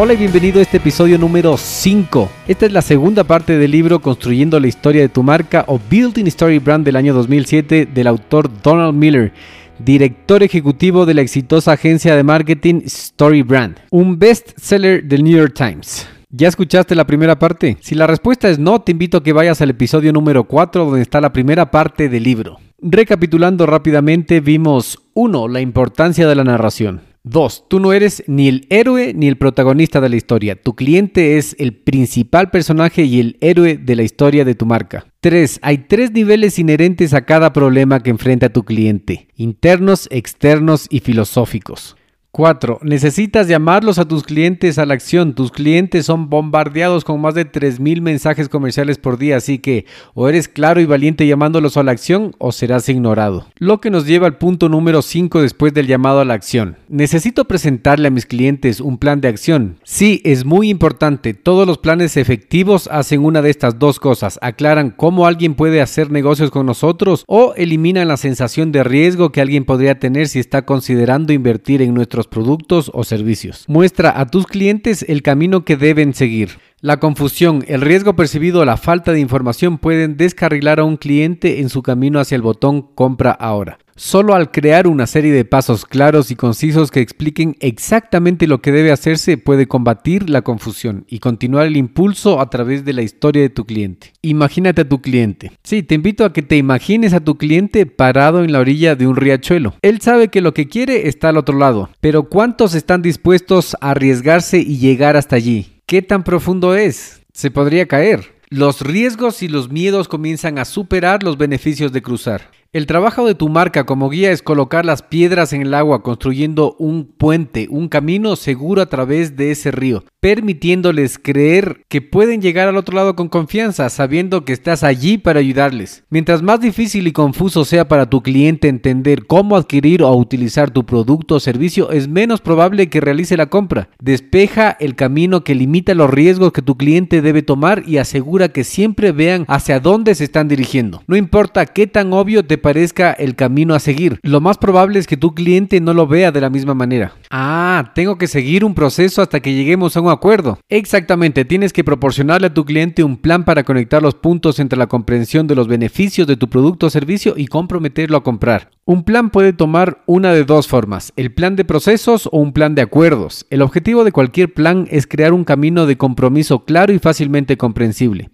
Hola y bienvenido a este episodio número 5. Esta es la segunda parte del libro Construyendo la historia de tu marca o Building Story Brand del año 2007 del autor Donald Miller, director ejecutivo de la exitosa agencia de marketing Story Brand, un bestseller del New York Times. ¿Ya escuchaste la primera parte? Si la respuesta es no, te invito a que vayas al episodio número 4 donde está la primera parte del libro. Recapitulando rápidamente, vimos 1. La importancia de la narración. 2. Tú no eres ni el héroe ni el protagonista de la historia. Tu cliente es el principal personaje y el héroe de la historia de tu marca. 3. Hay tres niveles inherentes a cada problema que enfrenta tu cliente. Internos, externos y filosóficos. 4. Necesitas llamarlos a tus clientes a la acción. Tus clientes son bombardeados con más de 3.000 mensajes comerciales por día, así que o eres claro y valiente llamándolos a la acción o serás ignorado. Lo que nos lleva al punto número 5 después del llamado a la acción. Necesito presentarle a mis clientes un plan de acción. Sí, es muy importante. Todos los planes efectivos hacen una de estas dos cosas. Aclaran cómo alguien puede hacer negocios con nosotros o eliminan la sensación de riesgo que alguien podría tener si está considerando invertir en nuestros productos o servicios. Muestra a tus clientes el camino que deben seguir. La confusión, el riesgo percibido o la falta de información pueden descarrilar a un cliente en su camino hacia el botón compra ahora. Solo al crear una serie de pasos claros y concisos que expliquen exactamente lo que debe hacerse puede combatir la confusión y continuar el impulso a través de la historia de tu cliente. Imagínate a tu cliente. Sí, te invito a que te imagines a tu cliente parado en la orilla de un riachuelo. Él sabe que lo que quiere está al otro lado, pero ¿cuántos están dispuestos a arriesgarse y llegar hasta allí? ¿Qué tan profundo es? Se podría caer. Los riesgos y los miedos comienzan a superar los beneficios de cruzar. El trabajo de tu marca como guía es colocar las piedras en el agua construyendo un puente, un camino seguro a través de ese río, permitiéndoles creer que pueden llegar al otro lado con confianza, sabiendo que estás allí para ayudarles. Mientras más difícil y confuso sea para tu cliente entender cómo adquirir o utilizar tu producto o servicio, es menos probable que realice la compra. Despeja el camino que limita los riesgos que tu cliente debe tomar y asegura que siempre vean hacia dónde se están dirigiendo. No importa qué tan obvio te parezca el camino a seguir. Lo más probable es que tu cliente no lo vea de la misma manera. Ah, tengo que seguir un proceso hasta que lleguemos a un acuerdo. Exactamente, tienes que proporcionarle a tu cliente un plan para conectar los puntos entre la comprensión de los beneficios de tu producto o servicio y comprometerlo a comprar. Un plan puede tomar una de dos formas, el plan de procesos o un plan de acuerdos. El objetivo de cualquier plan es crear un camino de compromiso claro y fácilmente comprensible.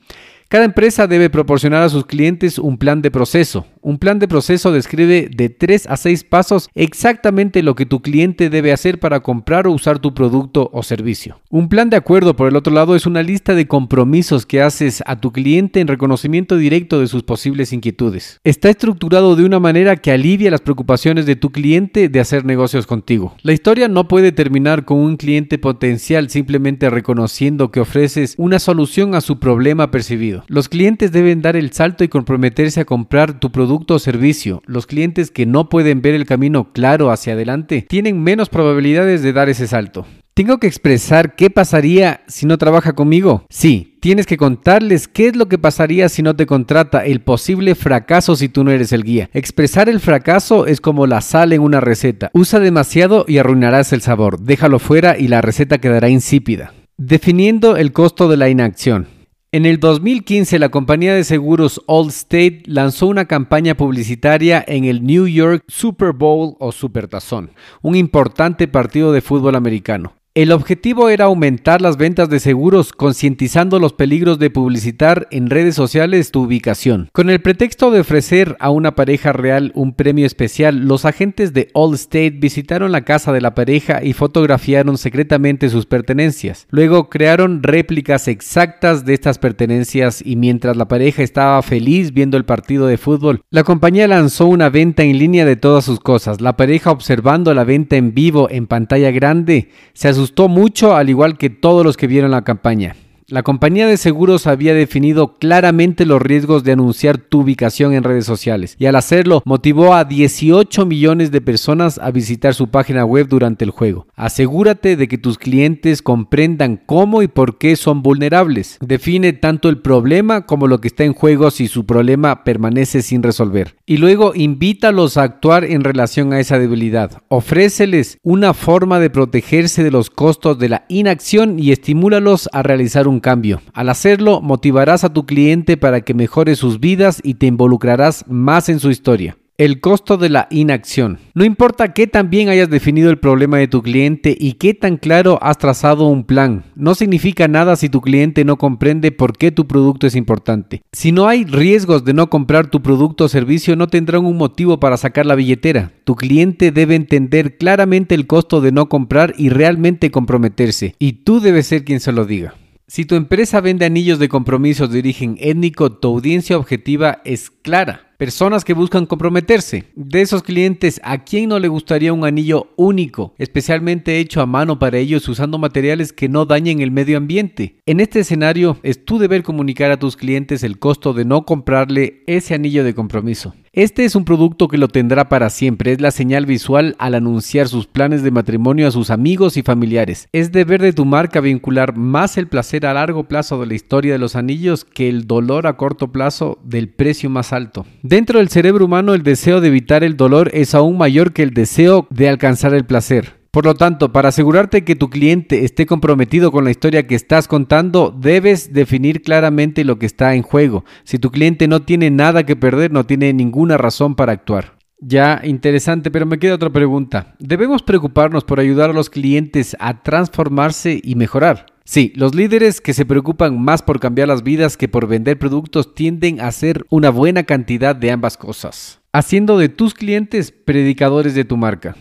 Cada empresa debe proporcionar a sus clientes un plan de proceso. Un plan de proceso describe de 3 a 6 pasos exactamente lo que tu cliente debe hacer para comprar o usar tu producto o servicio. Un plan de acuerdo, por el otro lado, es una lista de compromisos que haces a tu cliente en reconocimiento directo de sus posibles inquietudes. Está estructurado de una manera que alivia las preocupaciones de tu cliente de hacer negocios contigo. La historia no puede terminar con un cliente potencial simplemente reconociendo que ofreces una solución a su problema percibido. Los clientes deben dar el salto y comprometerse a comprar tu producto o servicio. Los clientes que no pueden ver el camino claro hacia adelante tienen menos probabilidades de dar ese salto. ¿Tengo que expresar qué pasaría si no trabaja conmigo? Sí, tienes que contarles qué es lo que pasaría si no te contrata, el posible fracaso si tú no eres el guía. Expresar el fracaso es como la sal en una receta. Usa demasiado y arruinarás el sabor. Déjalo fuera y la receta quedará insípida. Definiendo el costo de la inacción. En el 2015, la compañía de seguros Allstate lanzó una campaña publicitaria en el New York Super Bowl o Supertazón, un importante partido de fútbol americano. El objetivo era aumentar las ventas de seguros concientizando los peligros de publicitar en redes sociales tu ubicación. Con el pretexto de ofrecer a una pareja real un premio especial, los agentes de Allstate visitaron la casa de la pareja y fotografiaron secretamente sus pertenencias. Luego crearon réplicas exactas de estas pertenencias y mientras la pareja estaba feliz viendo el partido de fútbol, la compañía lanzó una venta en línea de todas sus cosas. La pareja observando la venta en vivo en pantalla grande se asustó gustó mucho, al igual que todos los que vieron la campaña. La compañía de seguros había definido claramente los riesgos de anunciar tu ubicación en redes sociales y al hacerlo motivó a 18 millones de personas a visitar su página web durante el juego. Asegúrate de que tus clientes comprendan cómo y por qué son vulnerables. Define tanto el problema como lo que está en juego si su problema permanece sin resolver. Y luego invítalos a actuar en relación a esa debilidad. Ofréceles una forma de protegerse de los costos de la inacción y estimúlalos a realizar un cambio. Al hacerlo, motivarás a tu cliente para que mejore sus vidas y te involucrarás más en su historia. El costo de la inacción. No importa qué tan bien hayas definido el problema de tu cliente y qué tan claro has trazado un plan. No significa nada si tu cliente no comprende por qué tu producto es importante. Si no hay riesgos de no comprar tu producto o servicio, no tendrán un motivo para sacar la billetera. Tu cliente debe entender claramente el costo de no comprar y realmente comprometerse. Y tú debes ser quien se lo diga. Si tu empresa vende anillos de compromiso de origen étnico, tu audiencia objetiva es clara. Personas que buscan comprometerse. De esos clientes, ¿a quién no le gustaría un anillo único, especialmente hecho a mano para ellos usando materiales que no dañen el medio ambiente? En este escenario, es tu deber comunicar a tus clientes el costo de no comprarle ese anillo de compromiso. Este es un producto que lo tendrá para siempre, es la señal visual al anunciar sus planes de matrimonio a sus amigos y familiares. Es deber de tu marca vincular más el placer a largo plazo de la historia de los anillos que el dolor a corto plazo del precio más alto. Dentro del cerebro humano el deseo de evitar el dolor es aún mayor que el deseo de alcanzar el placer. Por lo tanto, para asegurarte que tu cliente esté comprometido con la historia que estás contando, debes definir claramente lo que está en juego. Si tu cliente no tiene nada que perder, no tiene ninguna razón para actuar. Ya, interesante, pero me queda otra pregunta. ¿Debemos preocuparnos por ayudar a los clientes a transformarse y mejorar? Sí, los líderes que se preocupan más por cambiar las vidas que por vender productos tienden a hacer una buena cantidad de ambas cosas, haciendo de tus clientes predicadores de tu marca.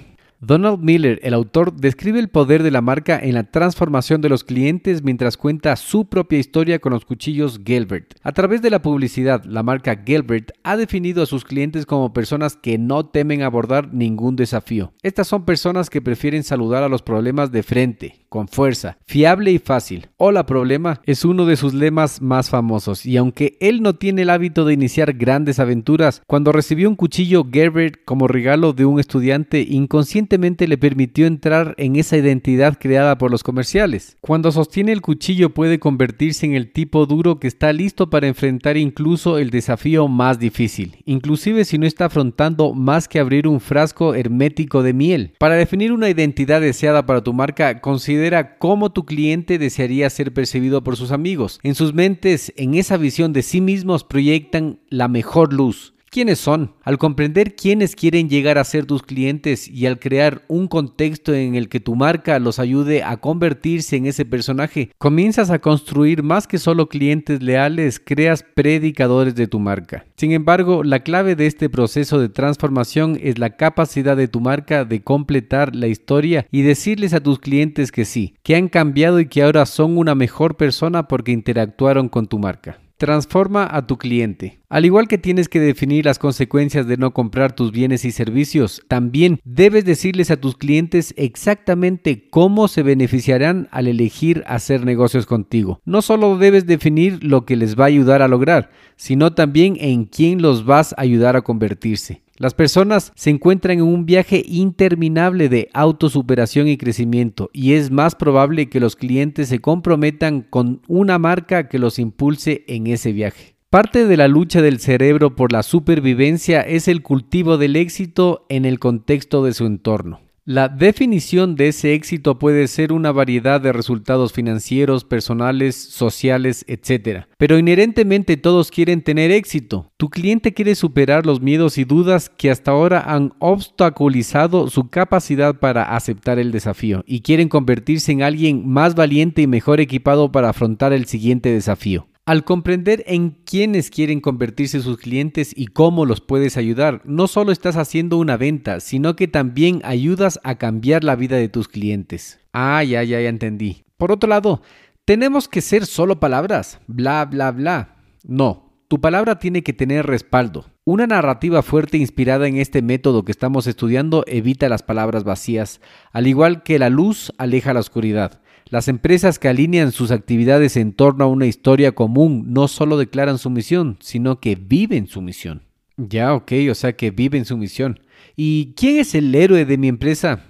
Donald Miller, el autor, describe el poder de la marca en la transformación de los clientes mientras cuenta su propia historia con los cuchillos Gilbert. A través de la publicidad, la marca Gilbert ha definido a sus clientes como personas que no temen abordar ningún desafío. Estas son personas que prefieren saludar a los problemas de frente, con fuerza, fiable y fácil. Hola problema es uno de sus lemas más famosos y aunque él no tiene el hábito de iniciar grandes aventuras, cuando recibió un cuchillo Gilbert como regalo de un estudiante inconsciente le permitió entrar en esa identidad creada por los comerciales. Cuando sostiene el cuchillo puede convertirse en el tipo duro que está listo para enfrentar incluso el desafío más difícil, inclusive si no está afrontando más que abrir un frasco hermético de miel. Para definir una identidad deseada para tu marca, considera cómo tu cliente desearía ser percibido por sus amigos. En sus mentes, en esa visión de sí mismos proyectan la mejor luz, quiénes son. Al comprender quiénes quieren llegar a ser tus clientes y al crear un contexto en el que tu marca los ayude a convertirse en ese personaje, comienzas a construir más que solo clientes leales, creas predicadores de tu marca. Sin embargo, la clave de este proceso de transformación es la capacidad de tu marca de completar la historia y decirles a tus clientes que sí, que han cambiado y que ahora son una mejor persona porque interactuaron con tu marca. Transforma a tu cliente. Al igual que tienes que definir las consecuencias de no comprar tus bienes y servicios, también debes decirles a tus clientes exactamente cómo se beneficiarán al elegir hacer negocios contigo. No solo debes definir lo que les va a ayudar a lograr, sino también en quién los vas a ayudar a convertirse. Las personas se encuentran en un viaje interminable de autosuperación y crecimiento y es más probable que los clientes se comprometan con una marca que los impulse en ese viaje. Parte de la lucha del cerebro por la supervivencia es el cultivo del éxito en el contexto de su entorno. La definición de ese éxito puede ser una variedad de resultados financieros, personales, sociales, etc. Pero inherentemente todos quieren tener éxito. Tu cliente quiere superar los miedos y dudas que hasta ahora han obstaculizado su capacidad para aceptar el desafío y quieren convertirse en alguien más valiente y mejor equipado para afrontar el siguiente desafío. Al comprender en quiénes quieren convertirse sus clientes y cómo los puedes ayudar, no solo estás haciendo una venta, sino que también ayudas a cambiar la vida de tus clientes. Ah, ya, ya, ya entendí. Por otro lado, tenemos que ser solo palabras, bla, bla, bla. No, tu palabra tiene que tener respaldo. Una narrativa fuerte inspirada en este método que estamos estudiando evita las palabras vacías, al igual que la luz aleja la oscuridad. Las empresas que alinean sus actividades en torno a una historia común no solo declaran su misión, sino que viven su misión. Ya, ok, o sea que viven su misión. ¿Y quién es el héroe de mi empresa?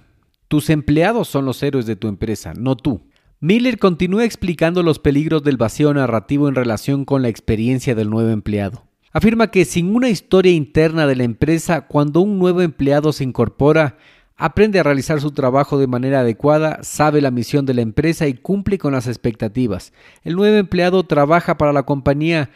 Tus empleados son los héroes de tu empresa, no tú. Miller continúa explicando los peligros del vacío narrativo en relación con la experiencia del nuevo empleado. Afirma que sin una historia interna de la empresa, cuando un nuevo empleado se incorpora, Aprende a realizar su trabajo de manera adecuada, sabe la misión de la empresa y cumple con las expectativas. El nuevo empleado trabaja para la compañía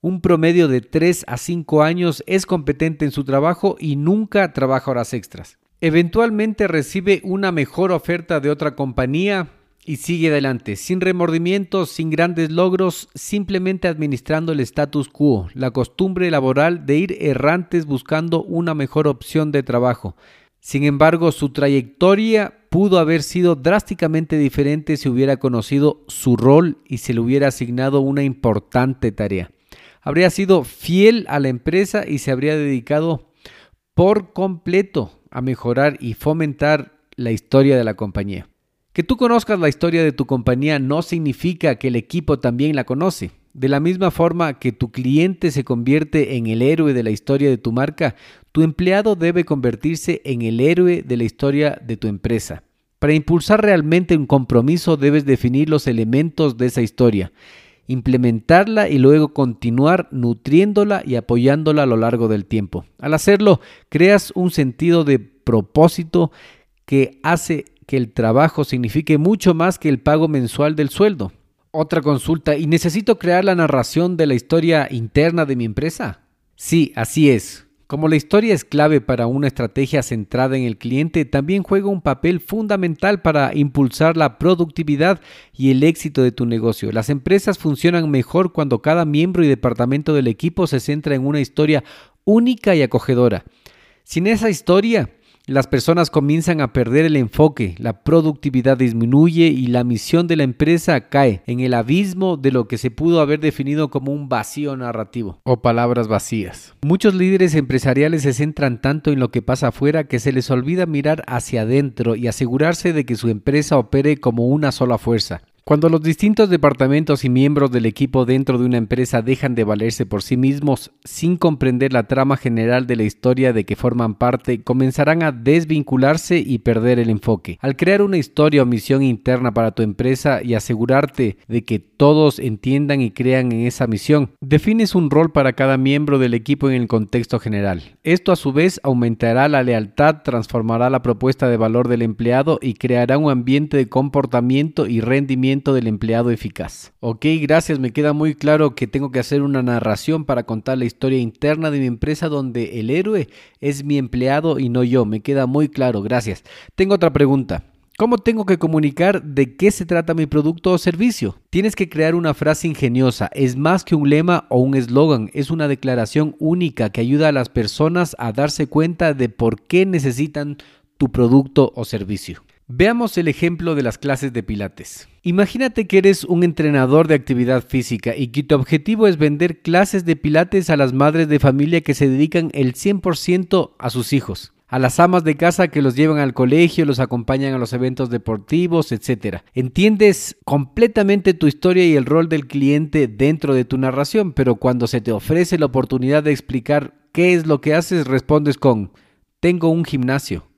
un promedio de 3 a 5 años, es competente en su trabajo y nunca trabaja horas extras. Eventualmente recibe una mejor oferta de otra compañía y sigue adelante, sin remordimientos, sin grandes logros, simplemente administrando el status quo, la costumbre laboral de ir errantes buscando una mejor opción de trabajo. Sin embargo, su trayectoria pudo haber sido drásticamente diferente si hubiera conocido su rol y se le hubiera asignado una importante tarea. Habría sido fiel a la empresa y se habría dedicado por completo a mejorar y fomentar la historia de la compañía. Que tú conozcas la historia de tu compañía no significa que el equipo también la conoce. De la misma forma que tu cliente se convierte en el héroe de la historia de tu marca, tu empleado debe convertirse en el héroe de la historia de tu empresa. Para impulsar realmente un compromiso debes definir los elementos de esa historia, implementarla y luego continuar nutriéndola y apoyándola a lo largo del tiempo. Al hacerlo, creas un sentido de propósito que hace que el trabajo signifique mucho más que el pago mensual del sueldo. Otra consulta, ¿y necesito crear la narración de la historia interna de mi empresa? Sí, así es. Como la historia es clave para una estrategia centrada en el cliente, también juega un papel fundamental para impulsar la productividad y el éxito de tu negocio. Las empresas funcionan mejor cuando cada miembro y departamento del equipo se centra en una historia única y acogedora. Sin esa historia, las personas comienzan a perder el enfoque, la productividad disminuye y la misión de la empresa cae en el abismo de lo que se pudo haber definido como un vacío narrativo o palabras vacías. Muchos líderes empresariales se centran tanto en lo que pasa afuera que se les olvida mirar hacia adentro y asegurarse de que su empresa opere como una sola fuerza. Cuando los distintos departamentos y miembros del equipo dentro de una empresa dejan de valerse por sí mismos sin comprender la trama general de la historia de que forman parte, comenzarán a desvincularse y perder el enfoque. Al crear una historia o misión interna para tu empresa y asegurarte de que todos entiendan y crean en esa misión, defines un rol para cada miembro del equipo en el contexto general. Esto a su vez aumentará la lealtad, transformará la propuesta de valor del empleado y creará un ambiente de comportamiento y rendimiento del empleado eficaz. Ok, gracias, me queda muy claro que tengo que hacer una narración para contar la historia interna de mi empresa donde el héroe es mi empleado y no yo, me queda muy claro, gracias. Tengo otra pregunta. ¿Cómo tengo que comunicar de qué se trata mi producto o servicio? Tienes que crear una frase ingeniosa. Es más que un lema o un eslogan. Es una declaración única que ayuda a las personas a darse cuenta de por qué necesitan tu producto o servicio. Veamos el ejemplo de las clases de pilates. Imagínate que eres un entrenador de actividad física y que tu objetivo es vender clases de pilates a las madres de familia que se dedican el 100% a sus hijos, a las amas de casa que los llevan al colegio, los acompañan a los eventos deportivos, etc. Entiendes completamente tu historia y el rol del cliente dentro de tu narración, pero cuando se te ofrece la oportunidad de explicar qué es lo que haces, respondes con, tengo un gimnasio.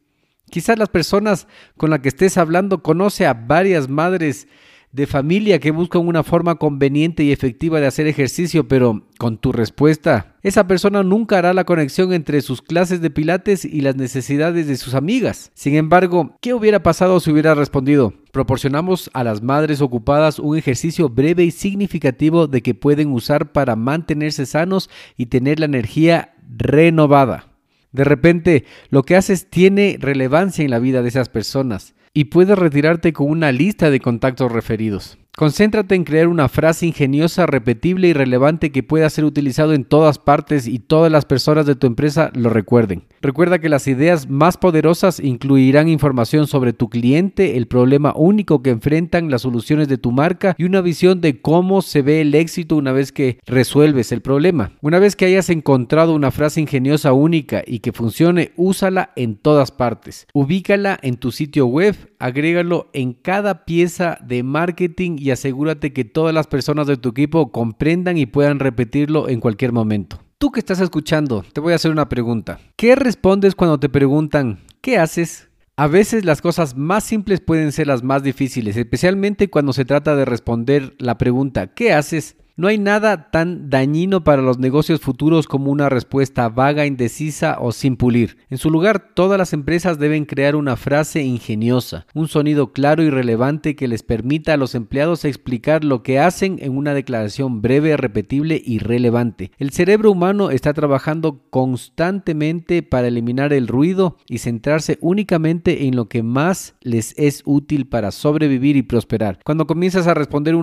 Quizás las personas con las que estés hablando conoce a varias madres de familia que buscan una forma conveniente y efectiva de hacer ejercicio, pero con tu respuesta, esa persona nunca hará la conexión entre sus clases de pilates y las necesidades de sus amigas. Sin embargo, ¿qué hubiera pasado si hubiera respondido? Proporcionamos a las madres ocupadas un ejercicio breve y significativo de que pueden usar para mantenerse sanos y tener la energía renovada. De repente, lo que haces tiene relevancia en la vida de esas personas y puedes retirarte con una lista de contactos referidos. Concéntrate en crear una frase ingeniosa, repetible y relevante que pueda ser utilizado en todas partes y todas las personas de tu empresa lo recuerden. Recuerda que las ideas más poderosas incluirán información sobre tu cliente, el problema único que enfrentan, las soluciones de tu marca y una visión de cómo se ve el éxito una vez que resuelves el problema. Una vez que hayas encontrado una frase ingeniosa única y que funcione, úsala en todas partes. Ubícala en tu sitio web, agrégalo en cada pieza de marketing y asegúrate que todas las personas de tu equipo comprendan y puedan repetirlo en cualquier momento. Tú que estás escuchando, te voy a hacer una pregunta. ¿Qué respondes cuando te preguntan, ¿qué haces? A veces las cosas más simples pueden ser las más difíciles, especialmente cuando se trata de responder la pregunta, ¿qué haces? No hay nada tan dañino para los negocios futuros como una respuesta vaga, indecisa o sin pulir. En su lugar, todas las empresas deben crear una frase ingeniosa, un sonido claro y relevante que les permita a los empleados explicar lo que hacen en una declaración breve, repetible y relevante. El cerebro humano está trabajando constantemente para eliminar el ruido y centrarse únicamente en lo que más les es útil para sobrevivir y prosperar. Cuando comienzas a responder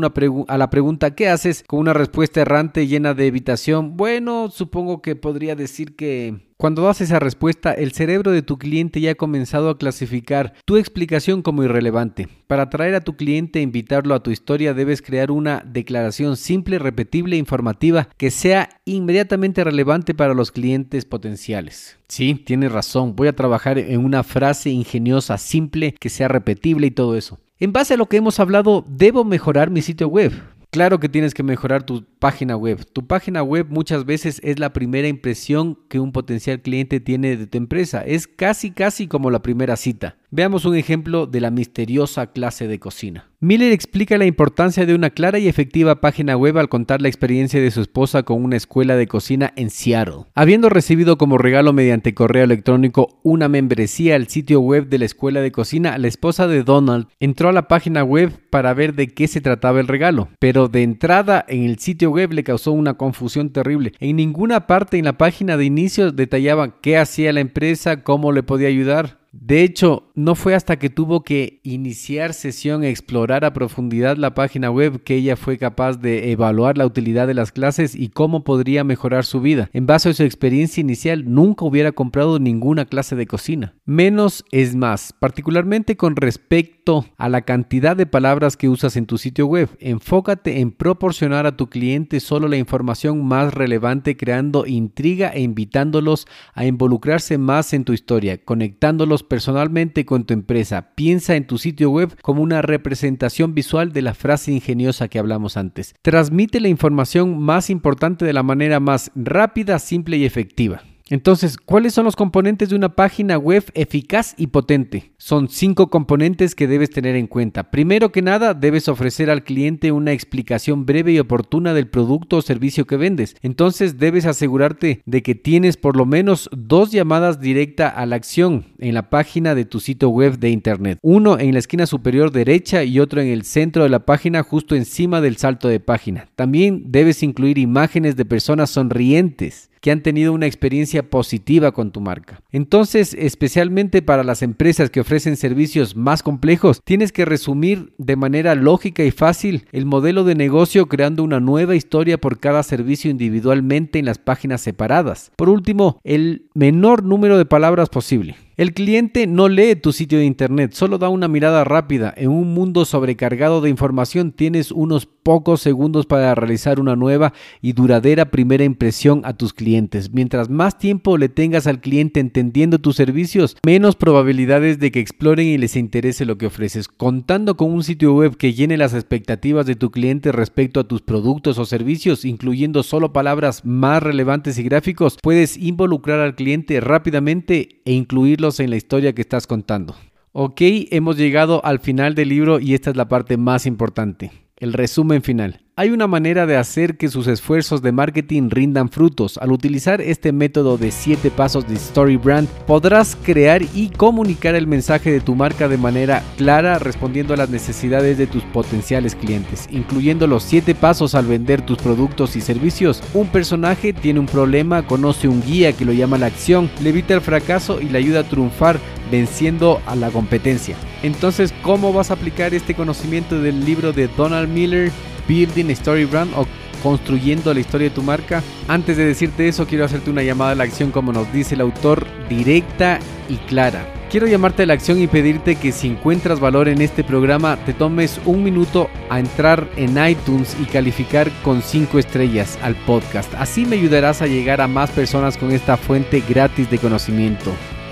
a la pregunta ¿qué haces? Una respuesta errante llena de evitación, bueno, supongo que podría decir que cuando das esa respuesta, el cerebro de tu cliente ya ha comenzado a clasificar tu explicación como irrelevante. Para atraer a tu cliente e invitarlo a tu historia, debes crear una declaración simple, repetible e informativa que sea inmediatamente relevante para los clientes potenciales. Sí, tienes razón, voy a trabajar en una frase ingeniosa, simple, que sea repetible y todo eso. En base a lo que hemos hablado, debo mejorar mi sitio web. Claro que tienes que mejorar tu página web. Tu página web muchas veces es la primera impresión que un potencial cliente tiene de tu empresa. Es casi casi como la primera cita. Veamos un ejemplo de la misteriosa clase de cocina. Miller explica la importancia de una clara y efectiva página web al contar la experiencia de su esposa con una escuela de cocina en Seattle. Habiendo recibido como regalo mediante correo electrónico una membresía al sitio web de la escuela de cocina, la esposa de Donald entró a la página web para ver de qué se trataba el regalo, pero de entrada en el sitio web le causó una confusión terrible. En ninguna parte en la página de inicio detallaba qué hacía la empresa, cómo le podía ayudar. De hecho, no fue hasta que tuvo que iniciar sesión e explorar a profundidad la página web que ella fue capaz de evaluar la utilidad de las clases y cómo podría mejorar su vida. En base a su experiencia inicial, nunca hubiera comprado ninguna clase de cocina. Menos es más, particularmente con respecto a la cantidad de palabras que usas en tu sitio web. Enfócate en proporcionar a tu cliente solo la información más relevante, creando intriga e invitándolos a involucrarse más en tu historia, conectándolos personalmente con tu empresa. Piensa en tu sitio web como una representación visual de la frase ingeniosa que hablamos antes. Transmite la información más importante de la manera más rápida, simple y efectiva. Entonces, ¿cuáles son los componentes de una página web eficaz y potente? Son cinco componentes que debes tener en cuenta. Primero que nada, debes ofrecer al cliente una explicación breve y oportuna del producto o servicio que vendes. Entonces, debes asegurarte de que tienes por lo menos dos llamadas directa a la acción en la página de tu sitio web de Internet. Uno en la esquina superior derecha y otro en el centro de la página justo encima del salto de página. También debes incluir imágenes de personas sonrientes que han tenido una experiencia positiva con tu marca. Entonces, especialmente para las empresas que ofrecen servicios más complejos, tienes que resumir de manera lógica y fácil el modelo de negocio creando una nueva historia por cada servicio individualmente en las páginas separadas. Por último, el menor número de palabras posible. El cliente no lee tu sitio de internet, solo da una mirada rápida. En un mundo sobrecargado de información tienes unos pocos segundos para realizar una nueva y duradera primera impresión a tus clientes. Mientras más tiempo le tengas al cliente entendiendo tus servicios, menos probabilidades de que exploren y les interese lo que ofreces. Contando con un sitio web que llene las expectativas de tu cliente respecto a tus productos o servicios, incluyendo solo palabras más relevantes y gráficos, puedes involucrar al cliente rápidamente e incluirlo en la historia que estás contando. Ok, hemos llegado al final del libro y esta es la parte más importante, el resumen final. Hay una manera de hacer que sus esfuerzos de marketing rindan frutos. Al utilizar este método de 7 pasos de Story Brand, podrás crear y comunicar el mensaje de tu marca de manera clara, respondiendo a las necesidades de tus potenciales clientes, incluyendo los 7 pasos al vender tus productos y servicios. Un personaje tiene un problema, conoce un guía que lo llama la acción, le evita el fracaso y le ayuda a triunfar venciendo a la competencia. Entonces, ¿cómo vas a aplicar este conocimiento del libro de Donald Miller? Building Story Brand o construyendo la historia de tu marca. Antes de decirte eso, quiero hacerte una llamada a la acción, como nos dice el autor, directa y clara. Quiero llamarte a la acción y pedirte que si encuentras valor en este programa, te tomes un minuto a entrar en iTunes y calificar con 5 estrellas al podcast. Así me ayudarás a llegar a más personas con esta fuente gratis de conocimiento.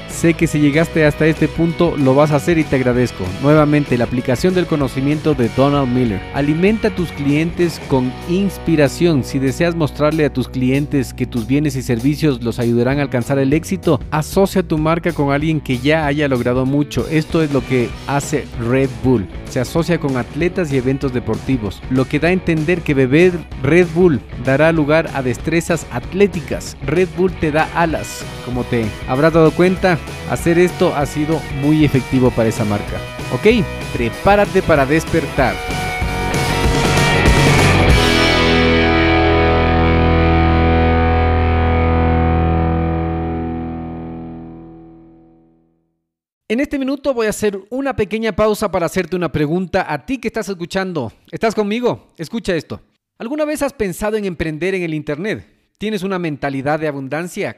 Sé que si llegaste hasta este punto lo vas a hacer y te agradezco. Nuevamente, la aplicación del conocimiento de Donald Miller. Alimenta a tus clientes con inspiración. Si deseas mostrarle a tus clientes que tus bienes y servicios los ayudarán a alcanzar el éxito, asocia tu marca con alguien que ya haya logrado mucho. Esto es lo que hace Red Bull. Se asocia con atletas y eventos deportivos, lo que da a entender que beber Red Bull dará lugar a destrezas atléticas. Red Bull te da alas. Como te habrás dado cuenta, hacer esto ha sido muy efectivo para esa marca. Ok, prepárate para despertar. En este minuto voy a hacer una pequeña pausa para hacerte una pregunta a ti que estás escuchando. ¿Estás conmigo? Escucha esto. ¿Alguna vez has pensado en emprender en el Internet? ¿Tienes una mentalidad de abundancia?